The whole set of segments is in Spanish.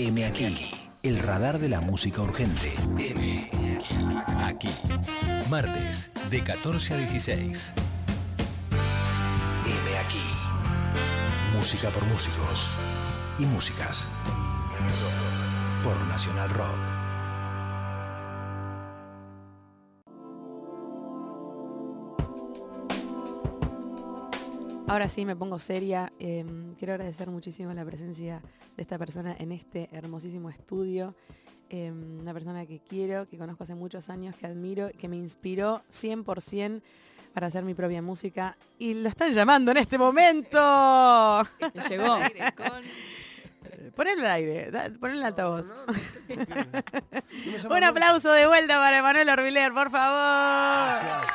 M aquí, el radar de la música urgente. M aquí. Martes, de 14 a 16. M aquí. Música por músicos y músicas. Por Nacional Rock. Ahora sí me pongo seria. Em, quiero agradecer muchísimo la presencia de esta persona en este hermosísimo estudio. Em, una persona que quiero, que conozco hace muchos años, que admiro, que me inspiró 100% para hacer mi propia música. Y lo están llamando en este momento. Llegó. Ponelo al aire, ponelo en altavoz. Un aplauso de vuelta para Emanuel Orbiler, por favor.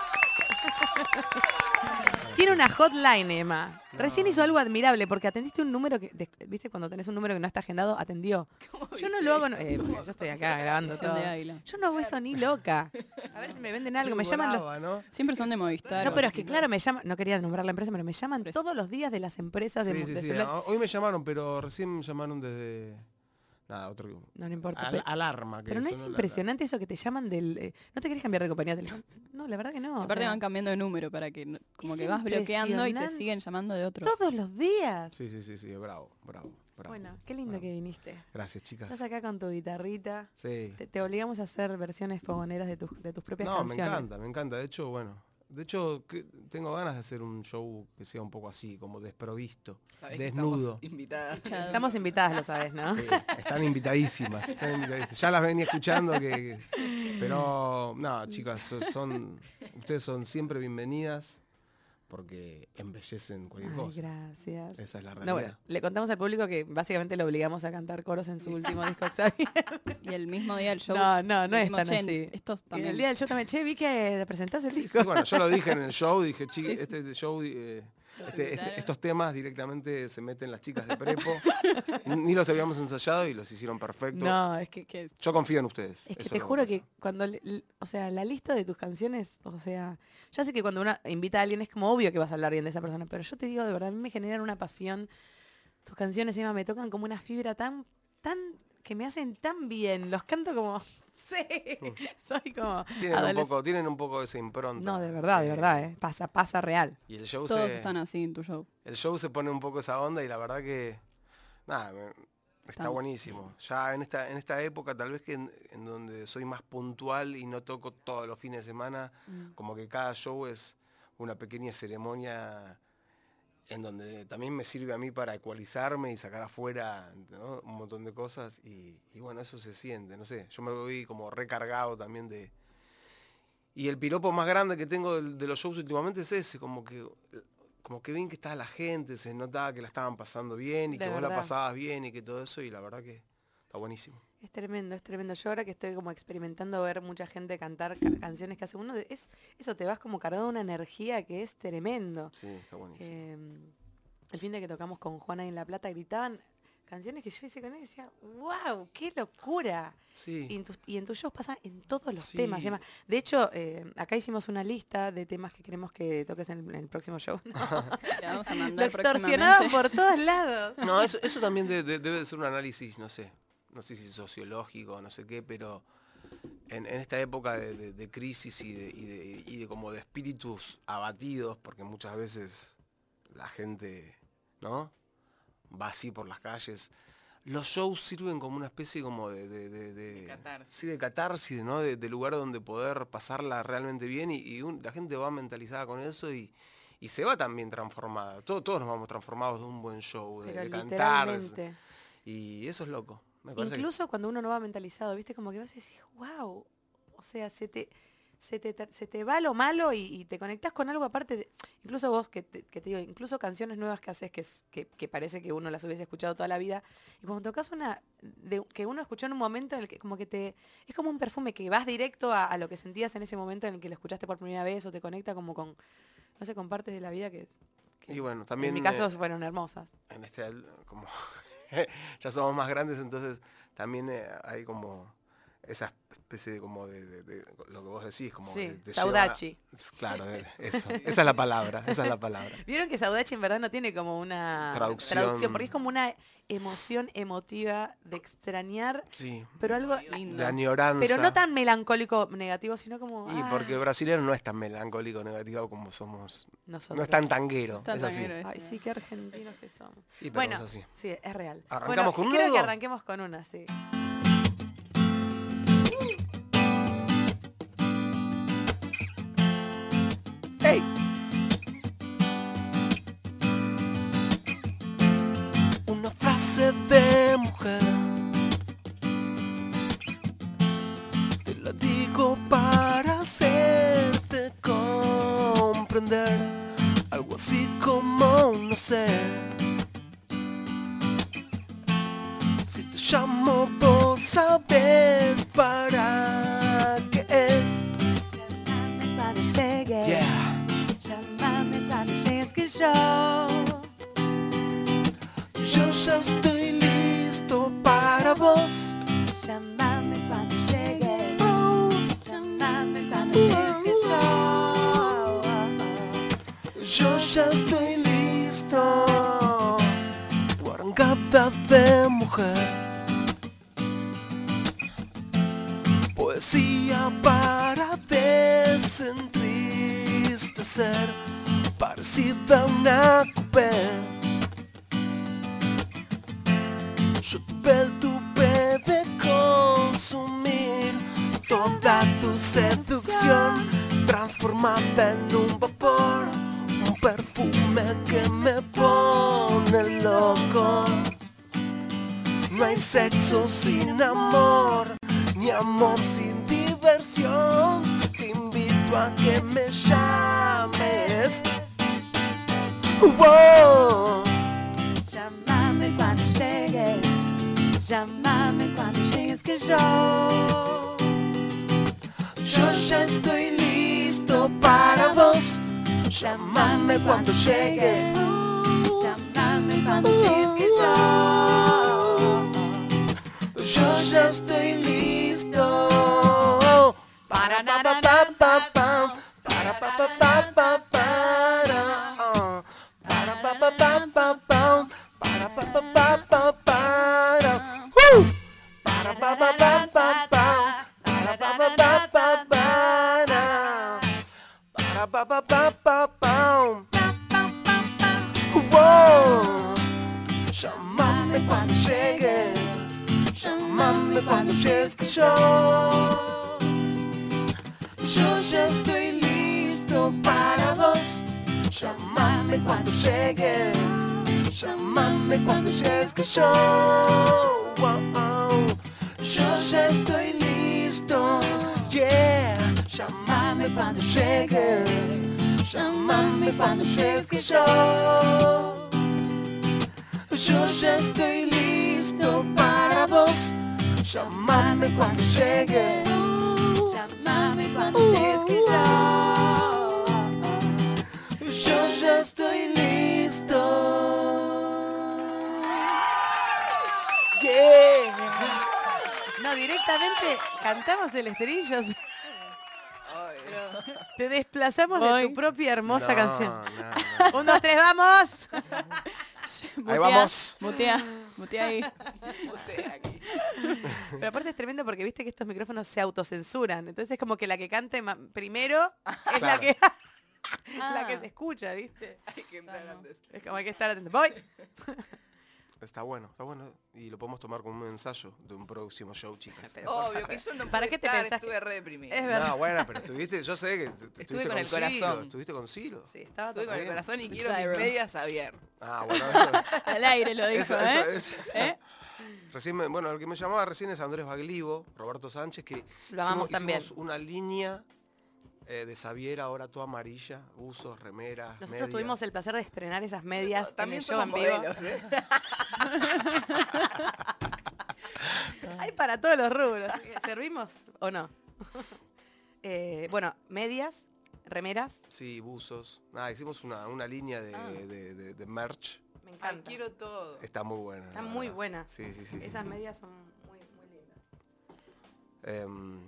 Tiene una hotline, Emma. Recién hizo algo admirable porque atendiste un número que, de- viste, cuando tenés un número que no está agendado, atendió. Yo no lo hago, no- eh, porque yo estoy acá grabando todo. de águila. Yo no hago eso ni loca. A ver si me venden algo, me llaman los... Siempre son de Movistar. No, pero es que claro, me llaman, no quería nombrar la empresa, pero me llaman todos los días de las empresas de, Sí, sí, de sí. celular. Ah, Hoy me llamaron, pero recién me llamaron desde. Nada, otro. No, no importa. al- alarma. Que Pero no es la- impresionante eso que te llaman del... eh, ¿No te querés cambiar de compañía telefónica? No, la verdad que no. o Aparte sea, van cambiando de número para que como que vas bloqueando y te siguen llamando de otros. todos los días. Sí, sí, sí, sí, bravo, bravo, bravo. Bueno, qué lindo bravo. que viniste. Gracias, chicas. Estás acá con tu guitarrita. Sí. Te, te obligamos a hacer versiones fogoneras de tus, de tus propias No, me canciones. encanta, me encanta. De hecho, bueno. De hecho, que- tengo ganas de hacer un show que sea un poco así, como desprovisto, desnudo. Echado. Estamos invitadas, lo sabes, ¿no? Sí, están invitadísimas, están invitadísimas. Ya las venía escuchando que. Pero no, chicas, so- son. Ustedes son siempre bienvenidas porque embellecen cualquier Ay, cosa. gracias. Esa es la realidad. No, bueno, le contamos al público que básicamente lo obligamos a cantar coros en su último disco Xavier. Y el mismo día del show. No, no, no es tan "Che, así. Estos también. el día del show también, che, vi que presentás el Sí, disco. bueno, yo lo dije en el show, dije, chiqui, Sí, sí. este show, eh, este- este- estos temas directamente se meten las chicas de Prepo. Ni los habíamos ensayado y los hicieron perfecto. No, es que, que Yo confío en ustedes. es que te juro que cuando, o sea, la lista de tus canciones, o sea, ya sé que cuando uno invita a alguien es como obvio que vas a hablar bien de esa persona, pero yo te digo, de verdad, a mí me generan una pasión. Tus canciones, Emma, me tocan como una fibra tan, tan, que me hacen tan bien. Los canto como, sí, soy como... Tienen un, poco, tienen un poco esa impronta. No, de verdad, de Eh, verdad, ¿eh? Pasa, pasa real. Y el show, todos se, están así en tu show. el show se pone un poco esa onda y la verdad que. Nada, me- está Estamos. buenísimo. Ya en esta, en esta época, tal vez que en, en donde soy más puntual y no toco todos los fines de semana, Mm. como que cada show es una pequeña ceremonia en donde también me sirve a mí para ecualizarme y sacar afuera ¿no? un montón de cosas y, y bueno, eso se siente, no sé, yo me voy como recargado también de... Y el piropo más grande que tengo de, los shows últimamente es ese, como que como que bien que estaba la gente, se notaba que la estaban pasando bien y De que vos la pasabas bien y que todo eso y la verdad que está buenísimo. Es tremendo, es tremendo. Yo ahora que estoy como experimentando ver mucha gente cantar ca- canciones que hace uno, de- es, eso te vas como cargado de una energía que es tremendo. Sí, está buenísimo. Eh, el fin de que tocamos con Juana en La Plata gritaban canciones que yo hice con él y decía, wow, qué locura. sí. Y en, tus, y en tus shows pasa en todos los Sí. temas. Emma. De hecho, eh, acá hicimos una lista de temas que queremos que toques en el, en el próximo show. Vamos a Lo extorsionaban por todos lados. No, eso, eso también de- de- debe de ser un análisis, no sé, no sé si sociológico, no sé qué, pero en, en esta época de, de- de crisis y de, y de- y de como de espíritus abatidos, porque muchas veces la gente, ¿no? Va así por las calles. Los shows sirven como una especie como de... de, de- de- catarsis. Sí, de catarsis, ¿no? De, de lugar donde poder pasarla realmente bien y, y un- la gente va mentalizada con eso y, y se va también transformada. Todo- todos nos vamos transformados de un buen show, de, de cantar. Y eso es loco. Me que- Incluso cuando uno no va mentalizado, viste, como que vas y decís, wow. O sea, se te, se te, se te va lo malo y, y te conectás con algo aparte. de- incluso vos, que te, que te digo, incluso canciones nuevas que haces que, que, que parece que uno las hubiese escuchado toda la vida. Y cuando tocas una de, que uno escuchó en un momento en el que como que te... Es como un perfume que vas directo a, a lo que sentías en ese momento en el que lo escuchaste por primera vez o te conecta como con, no sé, con partes de la vida que... que Y bueno, también... en mi caso eh, fueron hermosas. en este como ya somos más grandes entonces también eh, hay como esa especie de como de, de- de- lo que vos decís, como Sí, de- de Saudachi. llevar- Claro, de- eso. Esa es la palabra, esa es la palabra. Vieron que Saudachi en verdad no tiene como una Traducción. porque es como una emoción emotiva de extrañar, Sí. pero algo Lindo. De añoranza. pero no tan melancólico negativo, sino como Y ah, porque el brasileño no es tan melancólico negativo como somos. nosotros. No es tan tanguero. Tan es así. tanguero, Ay, sí, qué argentinos que somos. Y pero Bueno, es así. sí, es real. ¿Arrancamos Bueno, con creo uno? que arranquemos con una, sí. Desentristecer. Parecida a una coupé. Yo tuve el de consumir toda tu seducción transformada en un vapor, un perfume que me pone loco. No hay sexo sin amor, ni amor sin diversión. Te invito a que me llames. Wow. Llámame cuando llegues. Llámame cuando llegues que yo. Yo ya estoy listo para vos. Llámame cuando llegues. Llámame cuando llegues que yo. Yo ya estoy listo. Para pa pa pa pa pam. Para pa pa pa pa pa pa pa pa pam. Wow. Llámame cuando llegues. Llámame cuando llegues que yo. Yo ya estoy listo para vos. Llámame cuando llegues. Llámame cuando llegues que yo. Yo ya estoy listo. Cuando llegues. Llámame cuando llegues que yo. Yo ya estoy listo para vos. Llámame cuando llegues. Llámame cuando llegues que yo. Yo ya estoy listo. No, directamente cantamos el estribillo. Te desplazamos de tu propia hermosa No, canción. no, no. Un, dos, tres, vamos. Mutea, vamos. Mutea, mutea ahí. Pero aparte es tremendo porque viste que estos micrófonos se autocensuran. Entonces es como que la que cante primero es la que la Ah. que se escucha, ¿viste? Claro. Es como hay que estar atento. Voy. Está bueno, está bueno. Y lo podemos tomar como un ensayo de un próximo show, chicas. Pero Obvio que yo no ¿Para qué te estar, pensás que- estuve re deprimida. Es verdad. No, bueno, pero estuviste, yo sé que t- t- estuviste con el Ciro, corazón. estuviste con Ciro. Sí, estaba Estuve con todo el bien. corazón y quiero mis medias abiertas. Ah, bueno, eso, Al aire lo dijo, eso, ¿eh? eso, eso. ¿Eh? Recién me- bueno, el que me llamaba recién es Andrés Baglivo, Roberto Sánchez, que Lo amamos hicimos, también. hicimos una línea eh, de Xavier ahora toda amarilla, usos, remeras, Nosotros medias. tuvimos el placer de estrenar esas medias También en el show somos en vivo. modelos, ¿eh? Hay para todos los rubros. ¿Servimos o no? Eh, bueno, medias, remeras. Sí, buzos. Nada, hicimos una, una línea de, Ah. de- de- de merch. Me Ay, encanta. quiero todo. Está muy buena. Está muy verdad. buena. Sí, sí, sí. sí. Esas medias son muy, muy lindas. Em,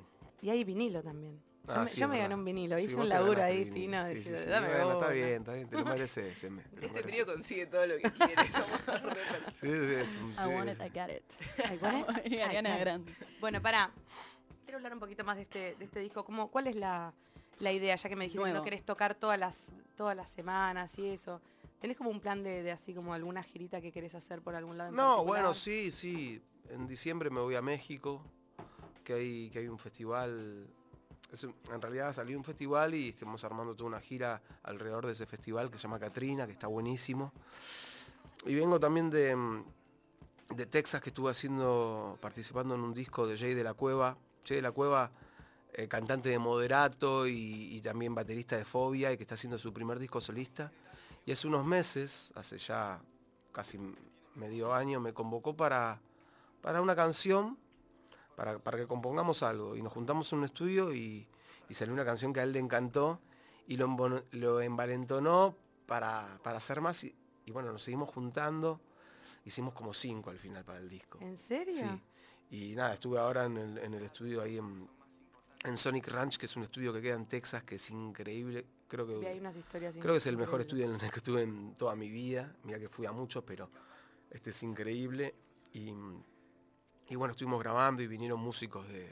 Y hay vinilo también. Yo ah, me, sí, yo me gané un vinilo, Sí, hice vos un laburo ahí fino. Sí, sí, sí. dame Bueno, está bien, está bien, te lo mereces, te lo Este mereces. trío consigue todo lo que quiere. Sí, sí, es un- I want it, sí. I got it. Y Ariana Ay, Grande. Bueno, para. Quiero hablar un poquito más de este, de este disco. ¿Cómo, ¿Cuál es la, la idea? Ya que me dijiste que no querés tocar todas las, todas las semanas y eso. ¿Tenés como un plan de, de así como alguna girita que querés hacer por algún lado? en No, particular? bueno, sí, sí. En diciembre me voy a México, que hay, que hay un festival. En realidad salió un festival y estamos armando toda una gira alrededor de ese festival que se llama Catrina, que está buenísimo. Y vengo también de, mm, de Texas, que estuve haciendo, participando en un disco de Jay de la Cueva. Jay de la Cueva, eh, cantante de Moderato y, y también baterista de Fobia, y que está haciendo su primer disco solista. Y hace unos meses, hace ya casi medio año, me convocó para, para una canción, para, para que compongamos algo. Y nos juntamos en un estudio y, y salió una canción que a él le encantó y lo, lo envalentonó para, para hacer más. Y, y bueno, nos seguimos juntando. Hicimos como cinco al final para el disco. ¿En serio? Sí. Y nada, estuve ahora en el, en el estudio ahí en, en Sonic Ranch, que es un estudio que queda en Texas, que es increíble. Creo que unas historias Creo que es el mejor estudio en el que estuve en toda mi vida. Mira que fui a muchos, pero este es increíble. Y, y bueno, estuvimos grabando y vinieron músicos de,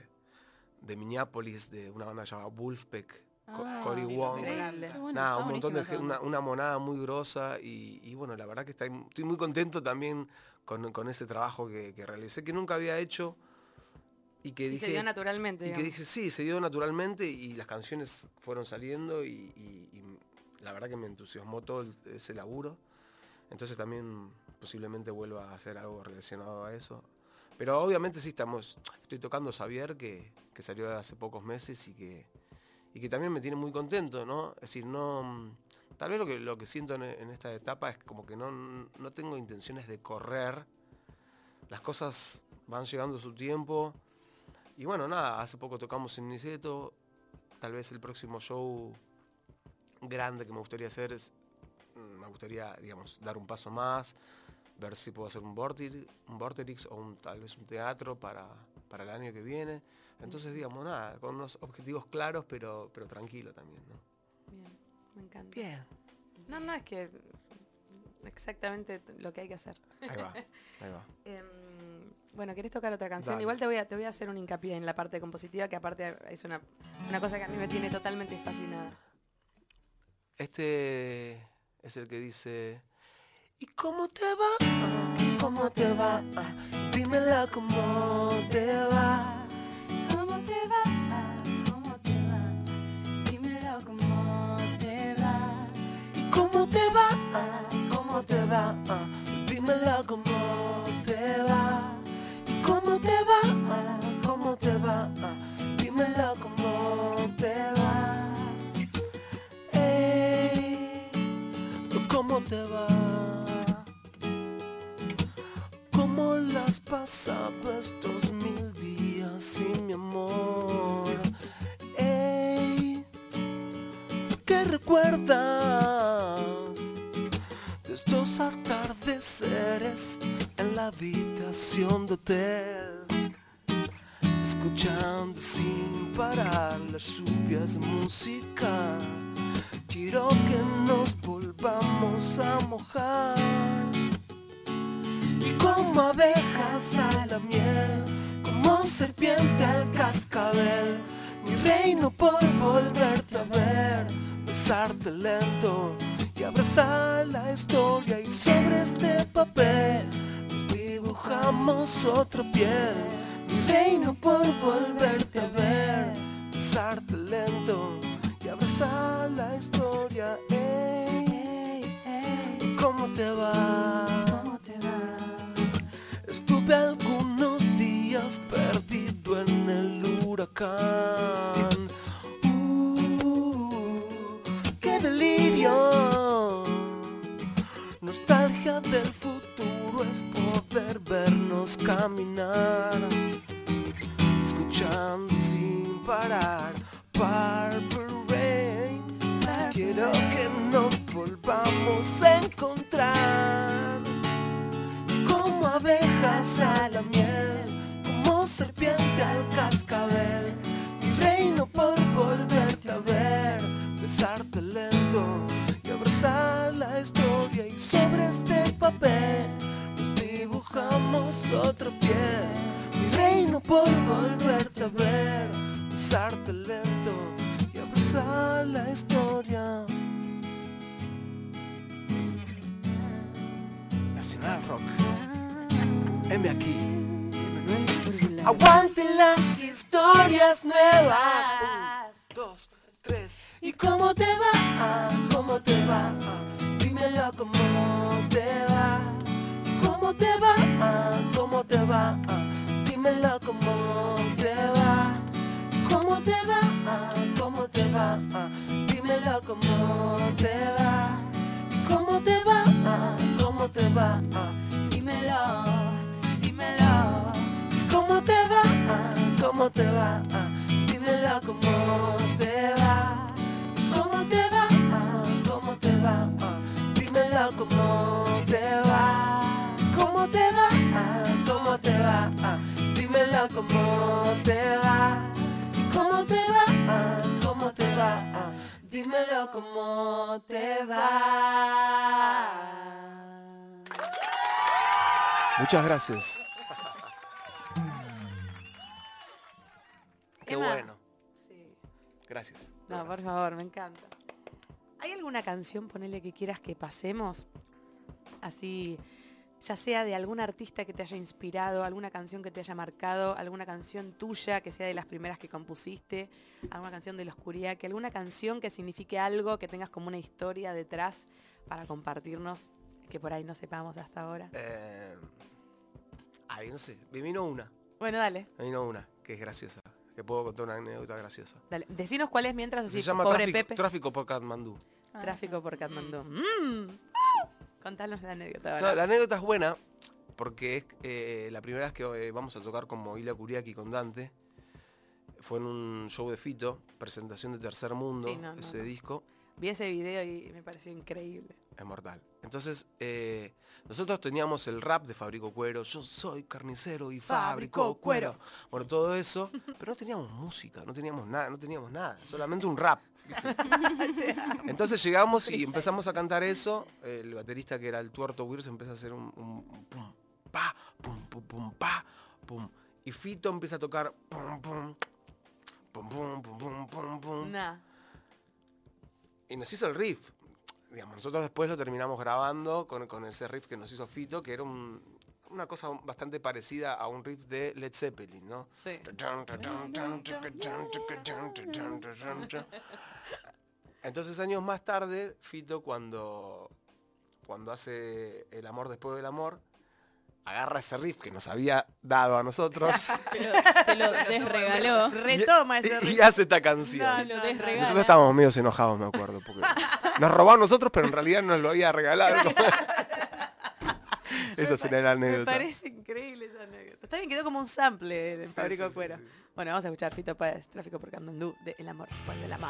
de Minneapolis, de una banda llamada Wolfpack, Ah, Cory Wong. bueno, Nada, un montón de una, una monada muy grosa y, y bueno, la verdad que está- estoy muy contento también con, con ese trabajo que, que realicé, que nunca había hecho y que Y dije... se dio naturalmente. Y que dije, sí, se dio naturalmente y las canciones fueron saliendo y, la verdad que me entusiasmó todo ese laburo. Entonces también posiblemente vuelva a hacer algo relacionado a eso. Pero obviamente sí estamos, estoy tocando Xavier, que, que salió hace pocos meses y que, y que también me tiene muy contento, ¿no? Es decir, no. mm, Tal vez lo que, lo que siento en, esta etapa es como que no, no tengo intenciones de correr. Las cosas van llegando a su tiempo. Y bueno, nada, hace poco tocamos en Niceto. Tal vez el próximo show grande que me gustaría hacer es, mm, me gustaría, digamos, dar un paso más, ver si puedo hacer un Vorterix, un Vorterix o un- tal vez un teatro para, para el año que viene. Entonces, digamos, nada, con unos objetivos claros, pero, pero tranquilo también, ¿no? Bien, me encanta. Bien. No, no, es que exactamente lo que hay que hacer. Ahí va, ahí va. Em, bueno, ¿querés tocar otra canción? Dale. Igual te voy, a, te voy a hacer un hincapié en la parte compositiva, que aparte es una, una cosa que a mí me tiene totalmente fascinada. Este es el que dice, ¿y cómo te va? ¿Cómo te va? Dímela cómo te va. ¿Cómo te va? ¿Cómo te va? Dímelo cómo te va. ¿Y cómo te va? ¿Cómo te va? Dímela cómo te va. ¿Y cómo te va? ¿Cómo te va? Dímela cómo te va. Ey, ¿cómo te va? Pasado estos mil días sin mi amor? Ey, ¿qué recuerdas de estos atardeceres en la habitación de hotel? Escuchando sin parar las lluvias música. Quiero que nos volvamos a mojar. Como abejas a la miel, como serpiente al cascabel, mi reino por volverte a ver, besarte lento y abrazar la historia y sobre este papel nos dibujamos otra piel. Mi reino por volverte nuevas. Un, dos, tres. ¿Y cómo te va? ¿Cómo te va? Dímelo cómo te va. ¿Cómo te va? ¿Cómo te va? Dímelo cómo te va. ¿Cómo te va? ¿Cómo te va? Dímelo cómo te va. ¿Cómo te va? ¿Cómo te va? Dímelo, dímelo. ¿Cómo te va? ¿Cómo te va? Dímelo cómo te va. ¿Cómo te va? ¿Cómo te va? Dímelo cómo te va. ¿Cómo te va? ¿Cómo te va? Dímelo cómo te va. ¿Cómo te va? ¿Cómo te va? Dímelo cómo te va. Muchas gracias. Qué Emma. bueno. Gracias. No, por favor, me encanta. ¿Hay alguna canción, ponele que quieras que pasemos? Así, ya sea de algún artista que te haya inspirado, alguna canción que te haya marcado, alguna canción tuya que sea de las primeras que compusiste, alguna canción de la oscuridad, que alguna canción que signifique algo, que tengas como una historia detrás para compartirnos, que por ahí no sepamos hasta ahora. Eh, ay, no sé. Me vino una. Bueno, dale, Me vino una que es graciosa. Que puedo contar una anécdota graciosa. dale. Decinos cuál es mientras así, Se llama pobre tráfico, Pepe. tráfico por Katmandú. Tráfico por Katmandú. Mm. Contanos la anécdota. No, la anécdota es buena porque es eh, la primera vez que eh, vamos a tocar con Moila Kuriaki con Dante. Fue en un show de Fito, presentación de Tercer Mundo, Sí, no, no, ese no. disco. Vi ese video y me pareció increíble. Es mortal. Entonces, eh, nosotros teníamos el rap de Fabrico Cuero, yo soy carnicero y fabrico cuero. cuero. Bueno, todo eso, pero no teníamos música, no teníamos nada, no teníamos nada, solamente un rap. Entonces llegamos y empezamos a cantar eso, el baterista que era el tuerto Wirz empieza a hacer un, un- un pum, pa, pum, pum, pum, pa, pum. Y Fito empieza a tocar pum, pum, pum, pum, pum, pum, pum, pum Nah. Y nos hizo el riff. Digamos, nosotros después lo terminamos grabando con, con ese riff que nos hizo Fito, que era un- una cosa bastante parecida a un riff de Led Zeppelin, ¿no? Sí. Entonces años más tarde, Fito cuando, cuando hace el amor después del amor, agarra ese riff que nos había dado a nosotros Te lo, te lo desregaló. Retoma ese y, y hace esta canción. No, Lo no, desregala. Nosotros estábamos medio enojados, me acuerdo, porque nos robó a nosotros, pero en realidad nos lo había regalado. Esa sería la Me anécdota. parece increíble esa anécdota. Está bien, quedó como un sample del Sí, Fabrico sí, sí, Cuero. sí. Bueno, vamos a escuchar Fito Páez, Tráfico por Candandú, de El amor después del amor.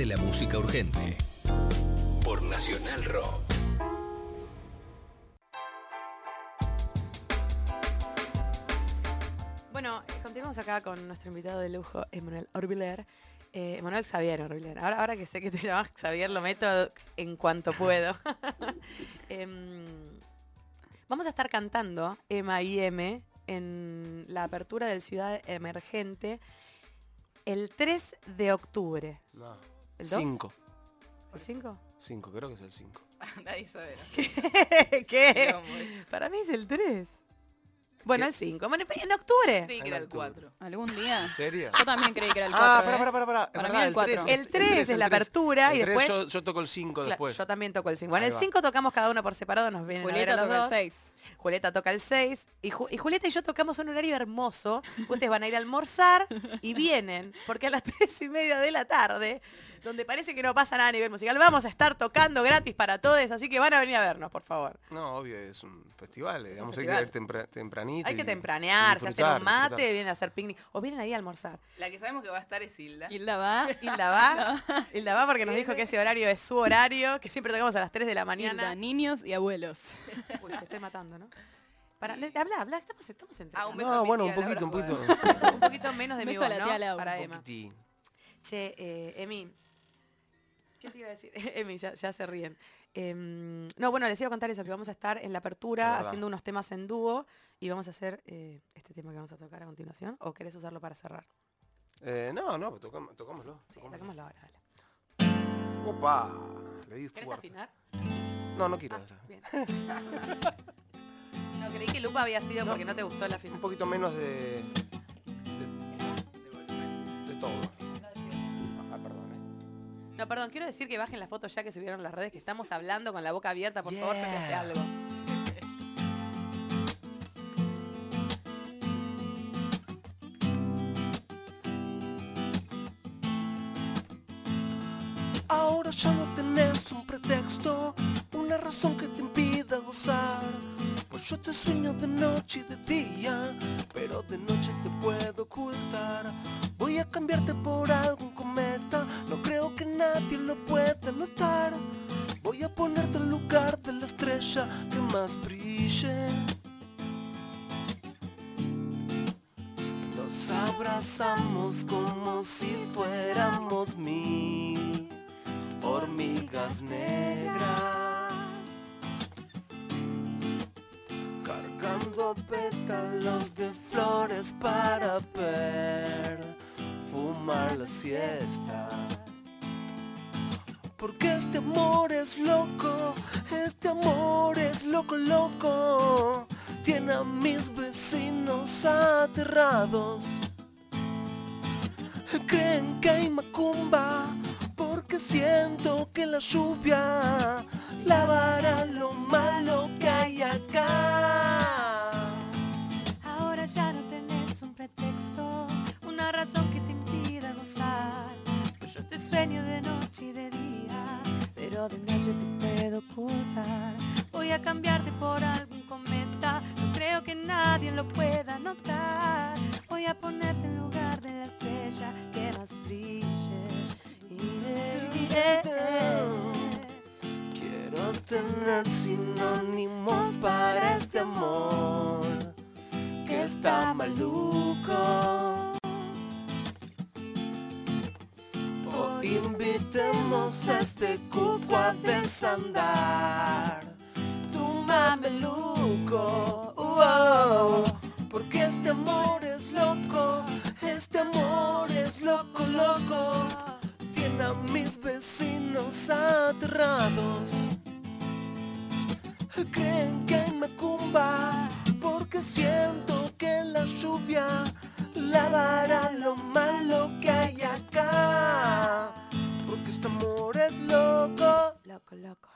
De la música urgente. Por Nacional Rock. Bueno, eh, continuamos acá con nuestro invitado de lujo, Emanuel Orbiler. Eh, Emanuel Xavier Orbiler. Ahora, ahora que sé que te llamas Xavier, lo meto en cuanto puedo. Em, vamos a estar cantando Emma y M en la apertura del Ciudad Emergente el 3 de octubre. No. ¿El 2? 5. ¿El 5? 5, creo que es el 5. Nadie sabe. ¿Qué? No, muy- Para mí es el 3. Bueno, ¿Qué? el 5. Bueno, en octubre. Creí que era el octubre. 4. ¿Algún día? ¿En serio? Yo también creí que era el 4. Ah, para, para, para, para. Para mí el cuatro. El 3 es la apertura y después- Yo, yo toco el 5 Cla- después. Yo también toco el 5. Bueno, Ahí el va. 5 tocamos cada uno por separado, nos vienen a ver Julieta a los toca el dos. 6. Julieta toca el 6 y, Ju- y Julieta y yo tocamos un horario hermoso. Ustedes van a ir a almorzar y vienen, porque a las 3 y media de la tarde, donde parece que no pasa nada a nivel musical, vamos a estar tocando gratis para todos, así que van a venir a vernos, por favor. No, obvio, es un festival. eh, digamos, festival. hay que ir tempra- tempranito. Hay que tempranear, se hacen un mate, disfrutar. vienen a hacer picnic, o vienen ahí a almorzar. La que sabemos que va a estar es Hilda. Hilda va. Hilda va, Hilda va porque nos dijo que ese horario es su horario, que siempre tocamos a las 3 de la Hilda, mañana. niños y abuelos. Uy, te estoy matando, ¿no? Para, le- habla, habla, estamos, estamos Ah, un entrenando. beso a No, mi bueno, un poquito, un poquito. un poquito menos de mi voz, la ¿no? Laura. Para un Emma. poquitín. Che, eh, Emi, ¿qué te iba a decir? Emi, ya, ya se ríen. Em, no, bueno, les iba a contar eso, que vamos a estar en la apertura haciendo unos temas en dúo y vamos a hacer eh, este tema que vamos a tocar a continuación. ¿O querés usarlo para cerrar? Eh, no, no, pues tocam- tocámoslo. Sí, tocámoslo. tocámoslo ahora, dale. Opa, le di ¿Querés fuerte. afinar? No, no quiero Ah, bien. no, creí que Lupa había sido porque no te gustó la Un afinación. poquito menos de... de, de todo. Ah, perdón, eh. No, perdón, quiero decir que bajen la foto ya que subieron las redes, que estamos hablando con la boca abierta, por favor, Pepe, hace Yeah. algo. Sueño de noche de día, siesta. Porque este amor es loco, este amor es loco, loco. Tiene a mis vecinos aterrados creen que hay macumba porque siento que la lluvia lavará lo malo que hay acá. Pues yo te sueño de noche y de día, pero de noche te puedo ocultar. Voy a cambiarte por algún cometa, no creo que nadie lo pueda notar. Voy a ponerte en lugar de la estrella que más brille. Y Quiero tener sinónimos para este amor que está maluco. Invitemos a este cuco a desandar tu mameluco. Uau, porque este amor es loco, este amor es loco, loco. Tiene a mis vecinos aterrados. Creen que hay macumba porque siento que la lluvia lavará lo malo que hay acá. Porque este amor es loco, Loco, loco,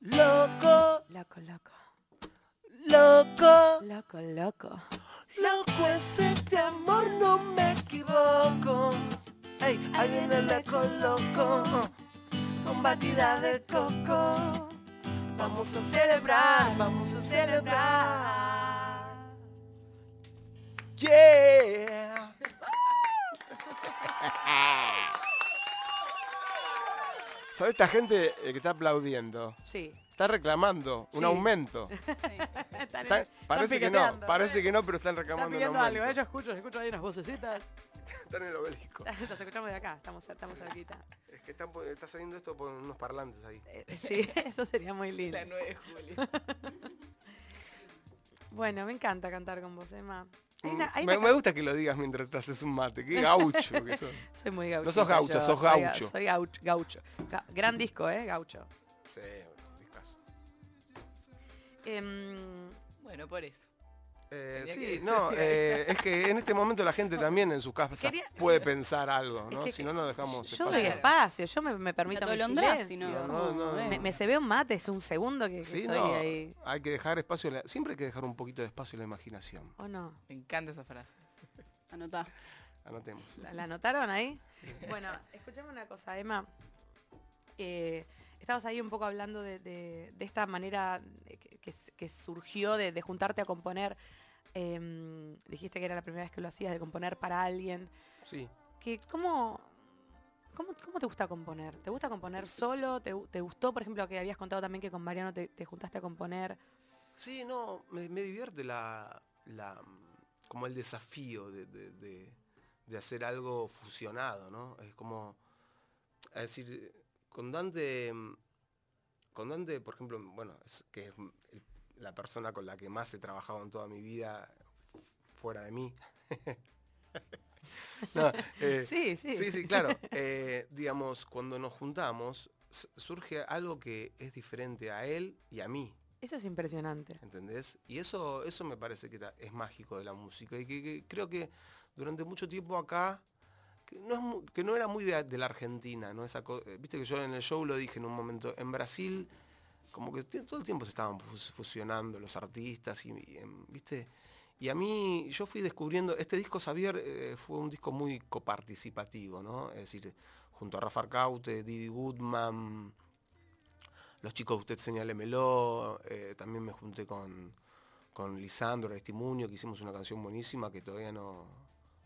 loco, loco, loco, loco. loco, loco. Loco es este amor, no me equivoco. Ey, ahí viene el eco loco, con batida de coco. Vamos a celebrar, vamos a celebrar. Yeah. ¿Sabes esta gente eh, que está aplaudiendo? Sí. Está reclamando un aumento. Parece que no, parece que no, pero están reclamando están un aumento. algo, ¿eh? yo escucho, yo escucho ahí unas vocecitas. están en el obelisco. Los escuchamos de acá, estamos, estamos cerquita. Es que está saliendo esto por unos parlantes ahí. Eh, sí, eso sería muy lindo. La 9 de julio. bueno, me encanta cantar con vos, Emma. Hay una- hay me, una me gusta que lo digas mientras te haces un mate. Qué gaucho que sos. Soy muy gaucho. No sos gaucha, sos gaucho. Soy gaucho. gaucho. Ga- gran disco, ¿eh? Gaucho. Sí, discazo. Em, Bueno, por eso. Eh, sí, que- no, eh, es que en este momento la gente también en sus casas Quería- puede pensar algo, es ¿no? que- Si no, no dejamos yo doy espacio. espacio, yo me, me permito mi atolondrás, silencio. si no, No, no, no. Me, me se ve un mate, es un segundo que, que Sí, estoy no, ahí. hay que dejar espacio, siempre hay que dejar un poquito de espacio a la imaginación. ¿O no? Me encanta esa frase. Anotá. Anotemos. ¿La, la anotaron ahí? Bueno, escuchame una cosa, Emma. Eh, estabas ahí un poco hablando de, de- de esta manera que, que s- que surgió de, de juntarte a componer. Em, dijiste que era la primera vez que lo hacías, de componer para alguien. Sí. Que, ¿cómo, cómo, cómo te gusta componer? ¿Te gusta componer solo? ¿Te, te gustó, por ejemplo, que habías contado también que con Mariano te, te juntaste a componer? Sí, no, me, me divierte la, la, como el desafío de, de- de- de hacer algo fusionado, ¿no? Es como, es decir, con Dante, con Dante, por ejemplo, bueno, es, que es el- la persona con la que más he trabajado en toda mi vida fuera de mí. No, eh, Sí, sí. Sí, sí, claro. Eh, digamos, cuando nos juntamos, surge algo que es diferente a él y a mí. Eso es impresionante. ¿Entendés? Y eso, eso me parece que es mágico de la música. Y que, que creo que durante mucho tiempo acá, que no, es que no era muy de, de la Argentina, ¿no? Esa eh, Viste que yo en el show lo dije en un momento, en Brasil, como que todo el tiempo se estaban fus- fusionando los artistas y, ¿viste? Y a mí, yo fui descubriendo, este disco Xavier eh, fue un disco muy coparticipativo, ¿no? Es decir, junto a Rafa Arcaute, Didi Goodman, los chicos de Usted Señálemelo, eh, también me junté con, con Lisandro Aristimuño, que hicimos una canción buenísima que todavía no,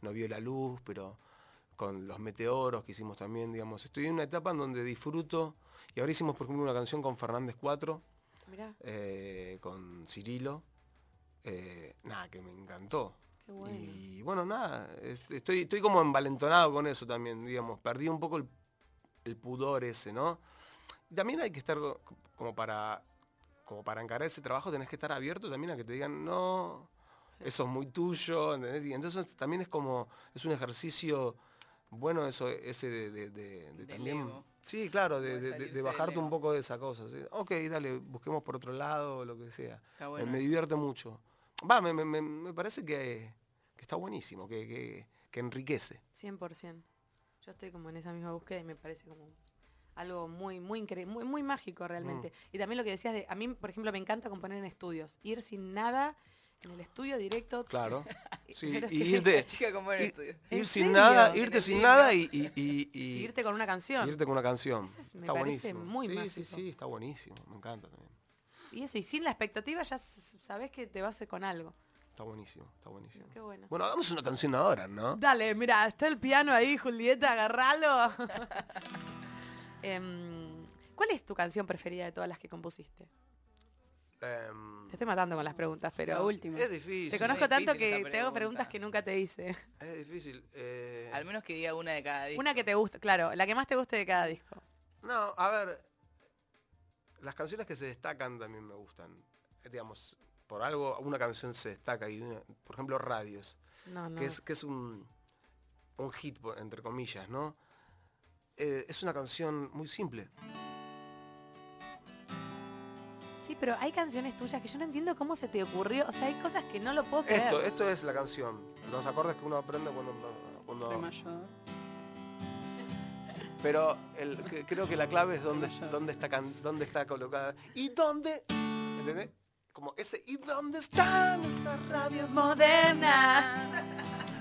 no vio la luz, pero con los meteoros que hicimos también, digamos, estoy en una etapa en donde disfruto, y ahora hicimos por ejemplo una canción con Fernández 4, Mirá, eh, con Cirilo, eh, nada, que me encantó. qué bueno. Y bueno, nada, es- estoy, estoy como envalentonado con eso también, digamos, perdí un poco el, el pudor ese, ¿no? Y también hay que estar co- como para, como para encarar ese trabajo, tenés que estar abierto también a que te digan, no, Sí. eso es muy tuyo, ¿entendés? Y entonces también es como, es un ejercicio bueno eso, ese de, de- de- de Del también... ego. Sí, claro, de, de bajarte un poco de esa cosa. ¿sí? Ok, dale, busquemos por otro lado, lo que sea. Está Me- bueno. me divierte mucho. Va, me, me- me- me parece que, que está buenísimo, que, que- que enriquece. 100%. Yo estoy como en esa misma búsqueda y me parece como algo muy, muy increíble, muy, muy mágico realmente. Y también lo que decías de, a mí, por ejemplo, me encanta componer en estudios. Ir sin nada en el estudio directo. Claro. Sí, y irte, La chica como en el ir- estudio. ¿En ir sin serio? nada, irte te sin nada y, y- y- y- y irte con una canción. irte con una canción. Eso es- me está parece buenísimo. muy sí, mágico. sí, sí, está buenísimo. Me encanta también. Y eso, y sin la expectativa ya sabes que te vas con algo. Está buenísimo, está buenísimo. Qué bueno. Bueno, hagamos una canción ahora, ¿no? Dale, mira, está el piano ahí, Julieta, agarralo. Em, ¿Cuál es tu canción preferida de todas las que compusiste? Em, Te estoy matando con las preguntas, pero La última. es difícil. te conozco tanto que te hago pregunta. preguntas que nunca te hice. Es difícil. eh, Al menos que diga una de cada disco. Una que te gusta, claro, la que más te guste de cada disco. No, a ver, las canciones que se destacan también me gustan. Digamos, por algo una canción se destaca y una- por ejemplo Radios, No, no. que es, que es un, un hit, entre comillas, ¿no? Eh, es una canción muy simple. Sí, pero hay canciones tuyas que yo no entiendo cómo se te ocurrió. O sea, hay cosas que no lo puedo creer. Esto, esto es la canción. Los acordes que uno aprende cuando... cuando Re mayor. pero el- que- creo que la clave es dónde, dónde, está, can- dónde está colocada. ¿Y dónde? ¿Entendés? Como ese... ¿Y dónde están esas radios Moderna.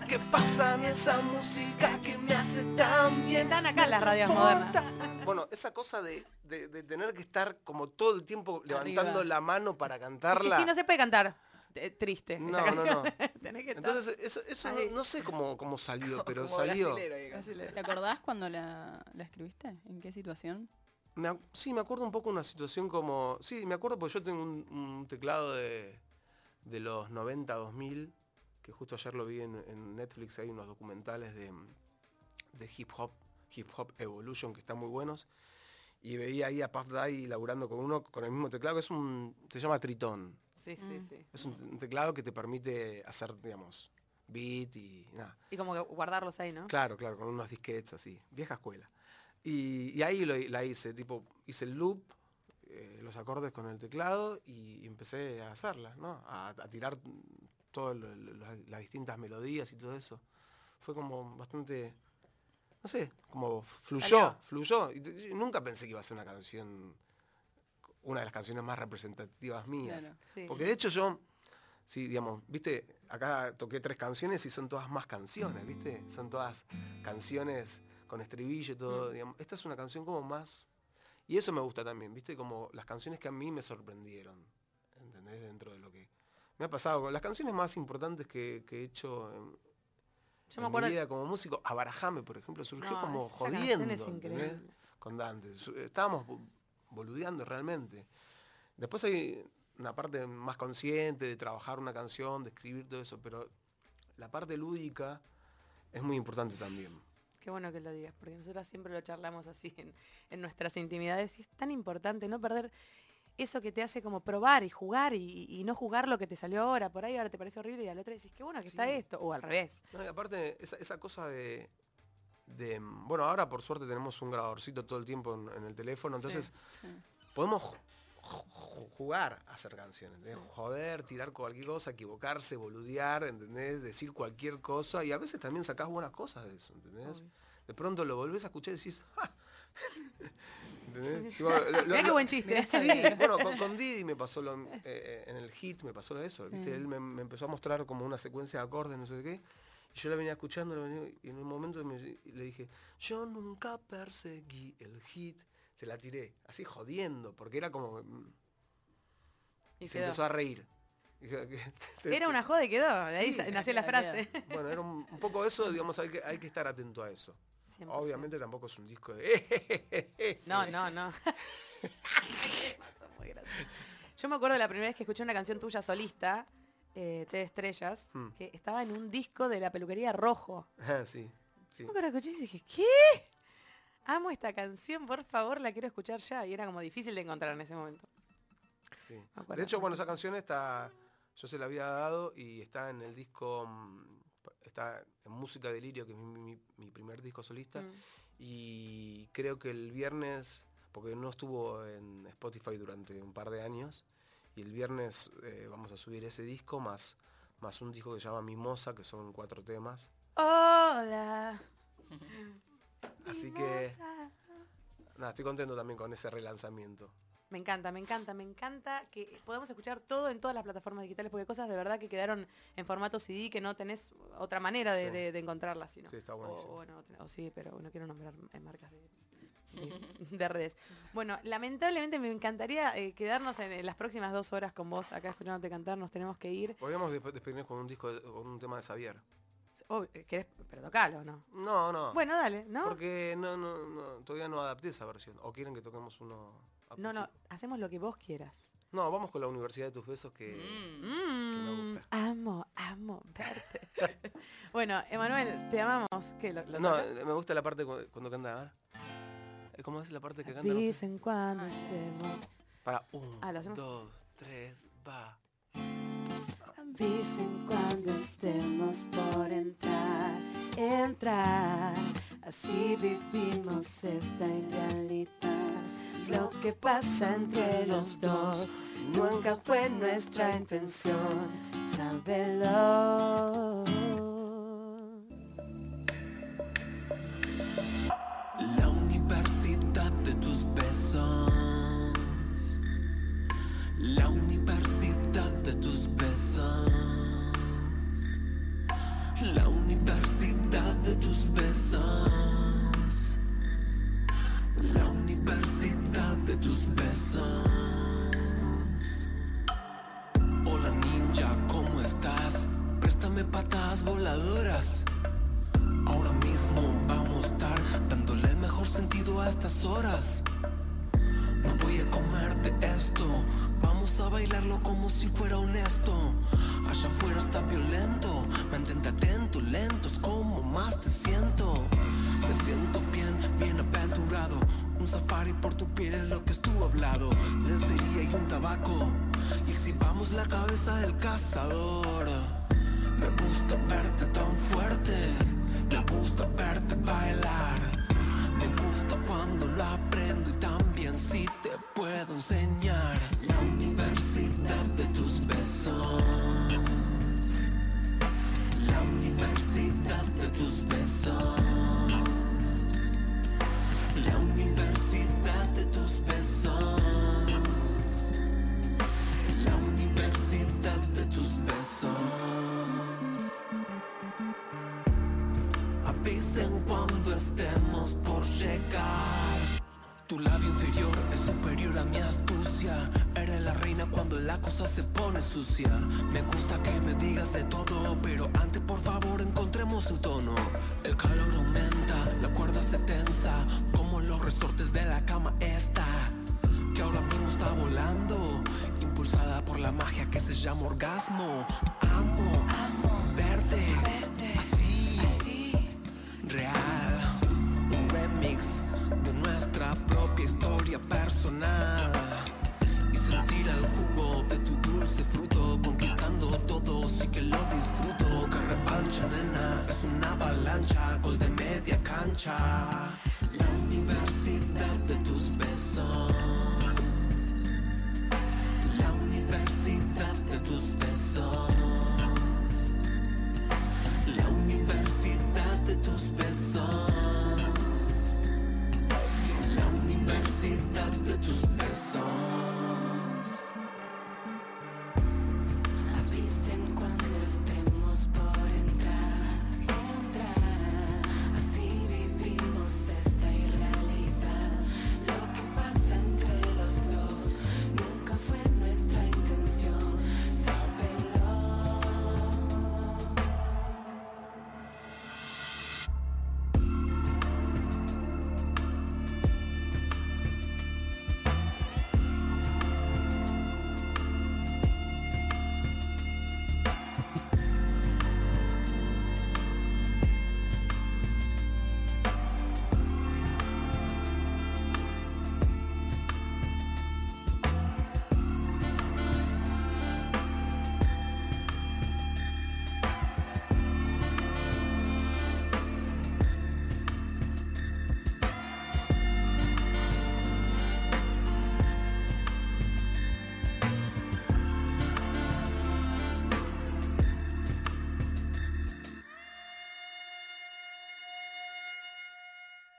que pasan esa música que me hace tan bien. Están acá las radios transporta. Bueno, esa cosa de, de- de tener que estar como todo el tiempo levantando Arriba. la mano para Es que cantarla. sí, no se puede cantar eh, triste. esa No, no, canción. no. Tenés que estar- Entonces, eso, eso no, sé cómo, cómo salió, pero Como salió. brasilero, ¿Te acordás cuando la, la escribiste? ¿En qué situación? Me sí, me acuerdo un poco una situación como... Sí, me acuerdo porque yo tengo un, un teclado de, de los 90, 2000, que justo ayer lo vi en, en Netflix, hay unos documentales de, de hip hop, hip hop evolution, que están muy buenos. Y veía ahí a Puff Daddy laburando con uno con el mismo teclado, que es un... se llama Tritón. Sí, sí, sí. Es un, teclado que te permite hacer, digamos, beat y nada. Y como que guardarlos ahí, ¿no? Claro, claro, con unos disquetes así, vieja escuela. Y, y ahí lo, la hice, tipo, hice el loop, eh, los acordes con el teclado y empecé a hacerlas, ¿no? A, a tirar todas las distintas melodías y todo eso. Fue como bastante, no sé, como fluyó, Salió. fluyó. Y nunca pensé que iba a ser una canción, una de las canciones más representativas mías. Claro. Sí. Porque de hecho yo, sí, digamos, viste, acá toqué tres canciones y son todas más canciones, viste, son todas canciones con estribillo y todo, digamos. Esta es una canción como más... Y eso me gusta también, viste, como las canciones que a mí me sorprendieron, ¿entendés? Dentro de lo que... Me ha pasado con las canciones más importantes que, que he hecho en, Yo en me acuerdo. mi vida como músico, Abarajame, por ejemplo, surgió No, como jodiendo, es con Dante. Estábamos bo- boludeando realmente. Después hay una parte más consciente de trabajar una canción, de escribir todo eso, pero la parte lúdica es muy importante también. Qué bueno que lo digas, porque nosotras siempre lo charlamos así en, en nuestras intimidades y es tan importante no perder eso que te hace como probar y jugar y, y no jugar lo que te salió ahora. Por ahí ahora te parece horrible y al otro decís, qué bueno que está esto. O al revés. No, y aparte, esa, esa cosa de, de- Bueno, ahora por suerte tenemos un grabadorcito todo el tiempo en, en el teléfono, entonces Sí. podemos ju- ju- jugar a hacer canciones, ¿entendés? Joder, tirar cualquier cosa, equivocarse, boludear, ¿entendés? Decir cualquier cosa y a veces también sacás buenas cosas de eso, ¿entendés? Obvio. De pronto lo volvés a escuchar y decís, ¡ah! ¿Entendés? Tipo, lo- lo- Mirá qué buen chiste. Sí, bueno, con, con Didi me pasó lo, eh, eh, en el hit me pasó eso, ¿viste? Él me, me empezó a mostrar como una secuencia de acordes, no sé qué, y yo la venía escuchando, la venía- y en un momento me- le dije, yo nunca perseguí el hit, se la tiré, así jodiendo, porque era como, mm, Y se quedó. empezó a reír. Era una joda y quedó. De ahí Sí. nació la frase. Bueno, era un, un poco eso, digamos, hay que, hay que estar atento a eso. 100%. Obviamente tampoco es un disco de... No, no, no. Muy. Yo me acuerdo de la primera vez que escuché una canción tuya solista, eh, T de Estrellas, Mm. que estaba en un disco de la peluquería Rojo. Ah, sí, sí. Yo me acuerdo que escuché y dije, ¿qué? Amo esta canción, por favor, la quiero escuchar ya. Y era como difícil de encontrar en ese momento. Sí. De hecho, bueno, esa canción está, yo se la había dado y está en el disco, mm, está en Música Delirio, que es mi, mi- mi primer disco solista. Mm. Y creo que el viernes, porque no estuvo en Spotify durante un par de años, y el viernes eh, vamos a subir ese disco más, más un disco que se llama Mimosa, que son cuatro temas. Hola. Así que, nada, estoy contento también con ese relanzamiento. Me encanta, me encanta, me encanta que podamos escuchar todo en todas las plataformas digitales, porque hay cosas de verdad que quedaron en formato CD que no tenés otra manera de, Sí. de- de encontrarlas. sino. Sí, está o, buenísimo. bueno, o sí, pero no quiero nombrar marcas de, de- de redes. Bueno, lamentablemente me encantaría eh, quedarnos en, en las próximas dos horas con vos acá escuchándote cantar, nos tenemos que ir. Podríamos despe- despedirnos con un disco, con un tema de Xavier. Oh, eh, ¿Querés? Pero tocalo, ¿no? No, no. Bueno, dale, ¿no? Porque no, no, no, todavía no adapté esa versión. ¿O quieren que toquemos uno? No, no, hacemos lo que vos quieras. No, vamos con la Universidad de tus Besos que... Mm. me Mm, gusta. amo, amo verte. bueno, Emanuel, te amamos. ¿Qué? ¿Lo, lo No, me gusta la parte cu- cuando canta. Eh, ¿Cómo es la parte que canta? No sé. Dicen cuando estemos. Para un, Ah, ¿lo hacemos? dos, tres, va. Dicen cuando estemos por entrar, entrar. Así vivimos esta realidad. Lo que pasa entre los dos nunca fue nuestra intención. Sábelo. Universidad